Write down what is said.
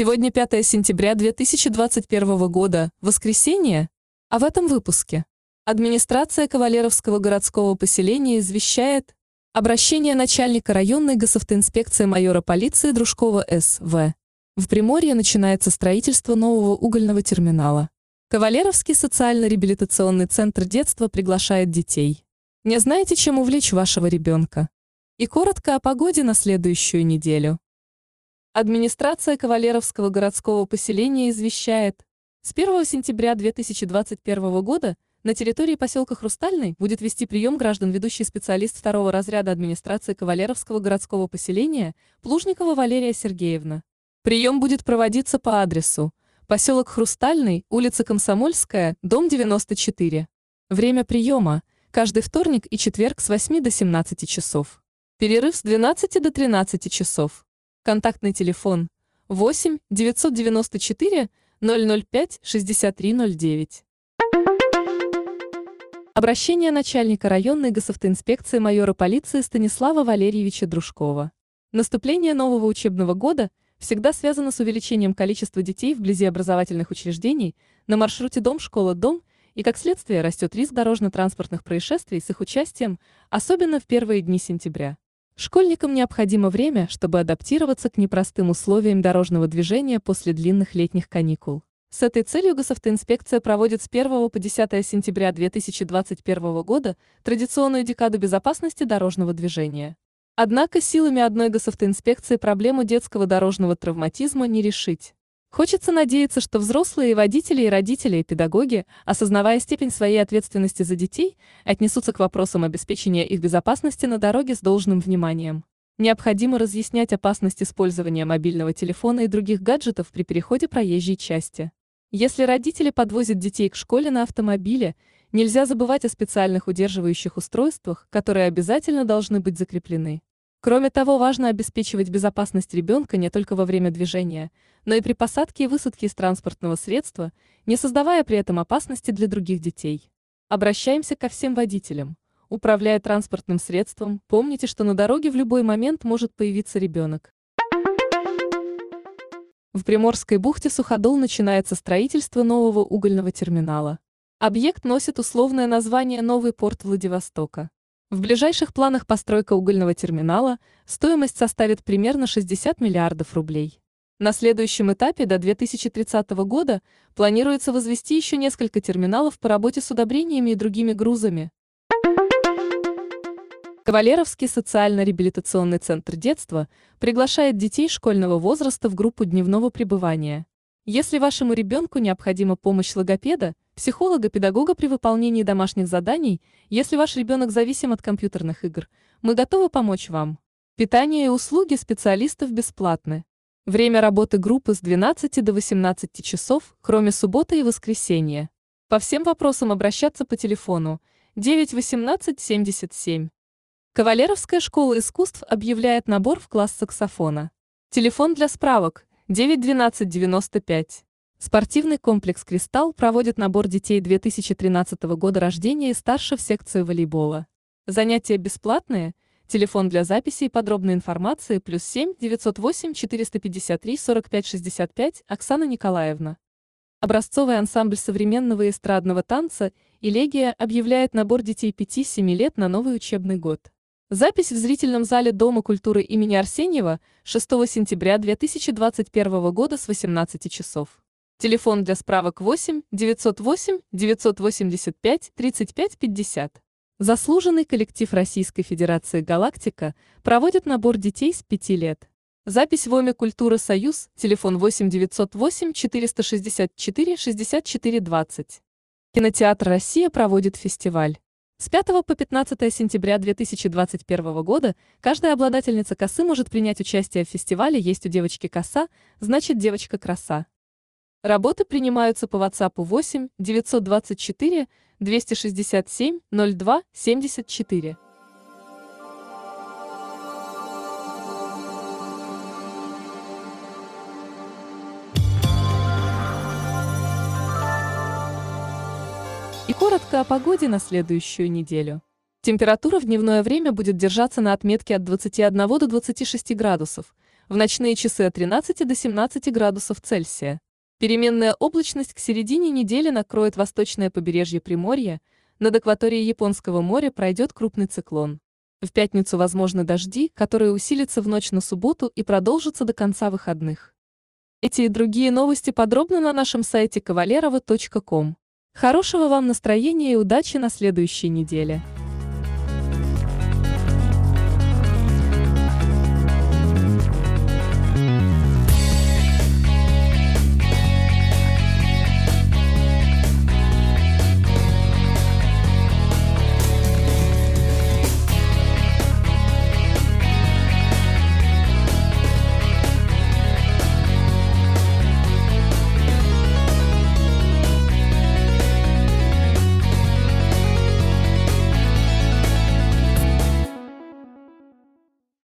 Сегодня 5 сентября 2021 года, воскресенье, а в этом выпуске администрация Кавалеровского городского поселения извещает обращение начальника районной госавтоинспекции майора полиции Дружкова С.В. В Приморье начинается строительство нового угольного терминала. Кавалеровский социально-реабилитационный центр детства приглашает детей. Не знаете, чем увлечь вашего ребенка? И коротко о погоде на следующую неделю. Администрация Кавалеровского городского поселения извещает, с 1 сентября 2021 года на территории поселка Хрустальный будет вести прием граждан ведущий специалист второго разряда администрации Кавалеровского городского поселения Плужникова Валерия Сергеевна. Прием будет проводиться по адресу поселок Хрустальный, улица Комсомольская, дом 94. Время приема – каждый вторник и четверг с 8 до 17 часов. Перерыв с 12 до 13 часов. Контактный телефон 8 994 005 6309. Обращение начальника районной госавтоинспекции майора полиции Станислава Валерьевича Дружкова. Наступление нового учебного года всегда связано с увеличением количества детей вблизи образовательных учреждений на маршруте дом-школа-дом и, как следствие, растет риск дорожно-транспортных происшествий с их участием, особенно в первые дни сентября. Школьникам необходимо время, чтобы адаптироваться к непростым условиям дорожного движения после длинных летних каникул. С этой целью госавтоинспекция проводит с 1 по 10 сентября 2021 года традиционную декаду безопасности дорожного движения. Однако силами одной госавтоинспекции проблему детского дорожного травматизма не решить. Хочется надеяться, что взрослые водители, и родители, и педагоги, осознавая степень своей ответственности за детей, отнесутся к вопросам обеспечения их безопасности на дороге с должным вниманием. Необходимо разъяснять опасность использования мобильного телефона и других гаджетов при переходе проезжей части. Если родители подвозят детей к школе на автомобиле, нельзя забывать о специальных удерживающих устройствах, которые обязательно должны быть закреплены. Кроме того, важно обеспечивать безопасность ребенка не только во время движения, но и при посадке и высадке из транспортного средства, не создавая при этом опасности для других детей. Обращаемся ко всем водителям. Управляя транспортным средством, помните, что на дороге в любой момент может появиться ребенок. В Приморской бухте Суходол начинается строительство нового угольного терминала. Объект носит условное название «Новый порт Владивостока». В ближайших планах постройка угольного терминала стоимость составит примерно 60 миллиардов рублей. На следующем этапе до 2030 года планируется возвести еще несколько терминалов по работе с удобрениями и другими грузами. Кавалеровский социально-реабилитационный центр детства приглашает детей школьного возраста в группу дневного пребывания. Если вашему ребенку необходима помощь логопеда, психолога, педагога при выполнении домашних заданий, если ваш ребенок зависим от компьютерных игр, мы готовы помочь вам. Питание и услуги специалистов бесплатны. Время работы группы с 12 до 18 часов, кроме субботы и воскресенья. По всем вопросам обращаться по телефону 918 77. Кавалеровская школа искусств объявляет набор в класс саксофона. Телефон для справок 91295. Спортивный комплекс «Кристалл» проводит набор детей 2013 года рождения и старше в секцию волейбола. Занятия бесплатные. Телефон для записи и подробной информации плюс 7 908 453 45 65 Оксана Николаевна. Образцовый ансамбль современного эстрадного танца «Элегия» объявляет набор детей 5-7 лет на новый учебный год. Запись в зрительном зале Дома культуры имени Арсеньева 6 сентября 2021 года с 18 часов. Телефон для справок 8 908 985 35 50. Заслуженный коллектив Российской Федерации «Галактика» проводит набор детей с 5 лет. Запись в ОМИ «Культура Союз», телефон 8 908 464 64 20. Кинотеатр «Россия» проводит фестиваль. С 5 по 15 сентября 2021 года каждая обладательница косы может принять участие в фестивале «Есть у девочки коса», значит девочка краса. Работы принимаются по WhatsApp 8 924 267 02 74. И коротко о погоде на следующую неделю. Температура в дневное время будет держаться на отметке от 21 до 26 градусов, в ночные часы от 13 до 17 градусов Цельсия. Переменная облачность к середине недели накроет восточное побережье Приморья, над акваторией Японского моря пройдет крупный циклон. В пятницу возможны дожди, которые усилятся в ночь на субботу и продолжатся до конца выходных. Эти и другие новости подробно на нашем сайте кавалерова.ком. Хорошего вам настроения и удачи на следующей неделе.